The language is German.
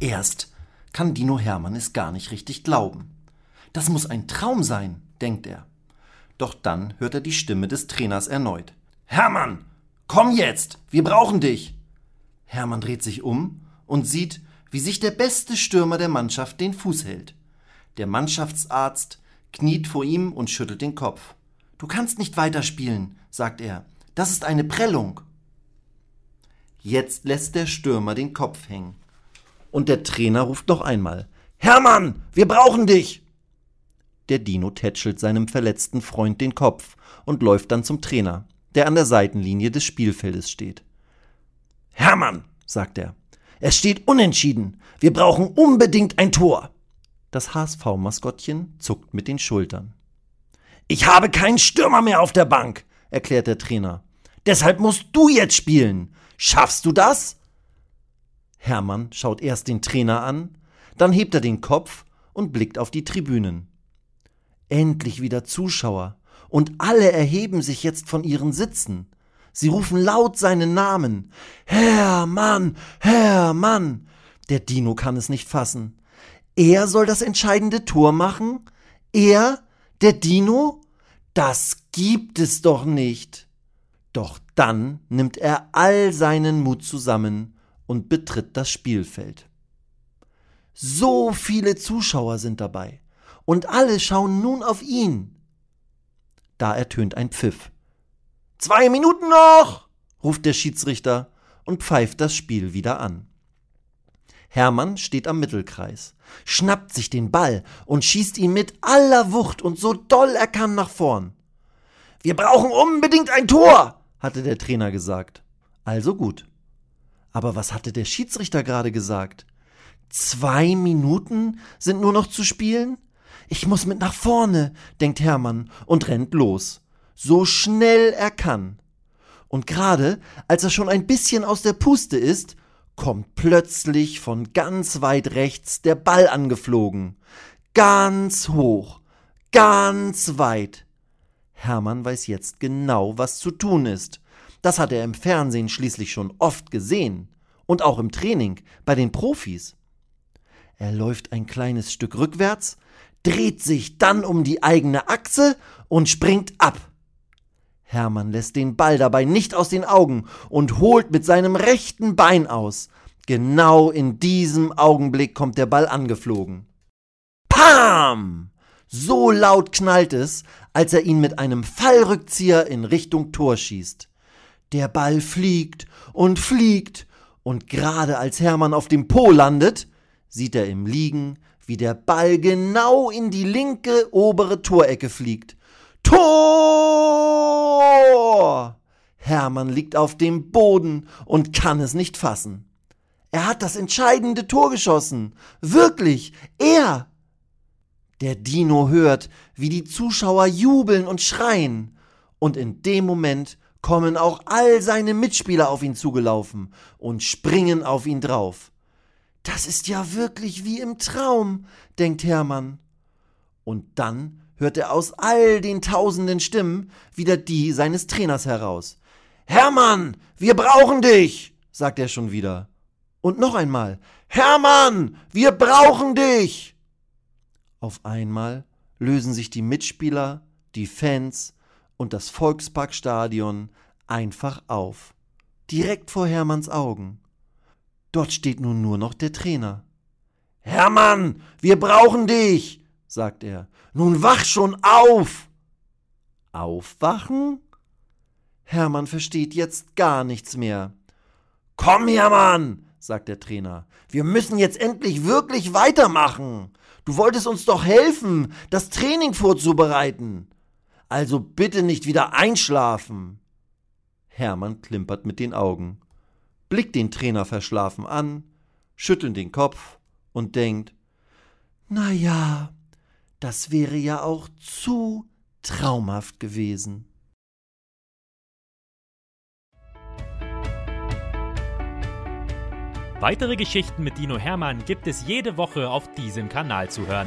Erst kann Dino Hermann es gar nicht richtig glauben. Das muss ein Traum sein, denkt er. Doch dann hört er die Stimme des Trainers erneut. Hermann, komm jetzt, wir brauchen dich. Hermann dreht sich um und sieht, wie sich der beste Stürmer der Mannschaft den Fuß hält. Der Mannschaftsarzt kniet vor ihm und schüttelt den Kopf. Du kannst nicht weiterspielen, sagt er. Das ist eine Prellung. Jetzt lässt der Stürmer den Kopf hängen. Und der Trainer ruft noch einmal. Hermann, wir brauchen dich! Der Dino tätschelt seinem verletzten Freund den Kopf und läuft dann zum Trainer, der an der Seitenlinie des Spielfeldes steht. Hermann, sagt er, es steht unentschieden. Wir brauchen unbedingt ein Tor. Das HSV-Maskottchen zuckt mit den Schultern. Ich habe keinen Stürmer mehr auf der Bank, erklärt der Trainer. Deshalb musst du jetzt spielen. Schaffst du das? Hermann schaut erst den Trainer an, dann hebt er den Kopf und blickt auf die Tribünen. Endlich wieder Zuschauer, und alle erheben sich jetzt von ihren Sitzen. Sie rufen laut seinen Namen. Hermann, Hermann. Der Dino kann es nicht fassen. Er soll das entscheidende Tor machen? Er, der Dino? Das gibt es doch nicht. Doch dann nimmt er all seinen Mut zusammen und betritt das Spielfeld. So viele Zuschauer sind dabei, und alle schauen nun auf ihn. Da ertönt ein Pfiff. Zwei Minuten noch, ruft der Schiedsrichter und pfeift das Spiel wieder an. Hermann steht am Mittelkreis, schnappt sich den Ball und schießt ihn mit aller Wucht und so doll er kann nach vorn. Wir brauchen unbedingt ein Tor, hatte der Trainer gesagt. Also gut. Aber was hatte der Schiedsrichter gerade gesagt? Zwei Minuten sind nur noch zu spielen? Ich muss mit nach vorne, denkt Hermann und rennt los. So schnell er kann. Und gerade als er schon ein bisschen aus der Puste ist, kommt plötzlich von ganz weit rechts der Ball angeflogen. Ganz hoch, ganz weit. Hermann weiß jetzt genau, was zu tun ist. Das hat er im Fernsehen schließlich schon oft gesehen. Und auch im Training, bei den Profis. Er läuft ein kleines Stück rückwärts, dreht sich dann um die eigene Achse und springt ab. Hermann lässt den Ball dabei nicht aus den Augen und holt mit seinem rechten Bein aus. Genau in diesem Augenblick kommt der Ball angeflogen. Pam! So laut knallt es, als er ihn mit einem Fallrückzieher in Richtung Tor schießt. Der Ball fliegt und fliegt, und gerade als Hermann auf dem Po landet, sieht er im Liegen, wie der Ball genau in die linke obere Torecke fliegt. Tor! Hermann liegt auf dem Boden und kann es nicht fassen. Er hat das entscheidende Tor geschossen. Wirklich, er. Der Dino hört, wie die Zuschauer jubeln und schreien, und in dem Moment kommen auch all seine Mitspieler auf ihn zugelaufen und springen auf ihn drauf. Das ist ja wirklich wie im Traum, denkt Hermann. Und dann hört er aus all den tausenden Stimmen wieder die seines Trainers heraus. Hermann, wir brauchen dich, sagt er schon wieder. Und noch einmal. Hermann, wir brauchen dich. Auf einmal lösen sich die Mitspieler, die Fans und das Volksparkstadion einfach auf. Direkt vor Hermanns Augen. Dort steht nun nur noch der Trainer. Hermann, wir brauchen dich, sagt er. Nun wach schon auf. Aufwachen? Hermann versteht jetzt gar nichts mehr. Komm, Hermann, sagt der Trainer. Wir müssen jetzt endlich wirklich weitermachen. Du wolltest uns doch helfen, das Training vorzubereiten. Also bitte nicht wieder einschlafen. Hermann klimpert mit den Augen, blickt den Trainer verschlafen an, schütteln den Kopf und denkt, na ja, das wäre ja auch zu traumhaft gewesen. Weitere Geschichten mit Dino Hermann gibt es jede Woche auf diesem Kanal zu hören.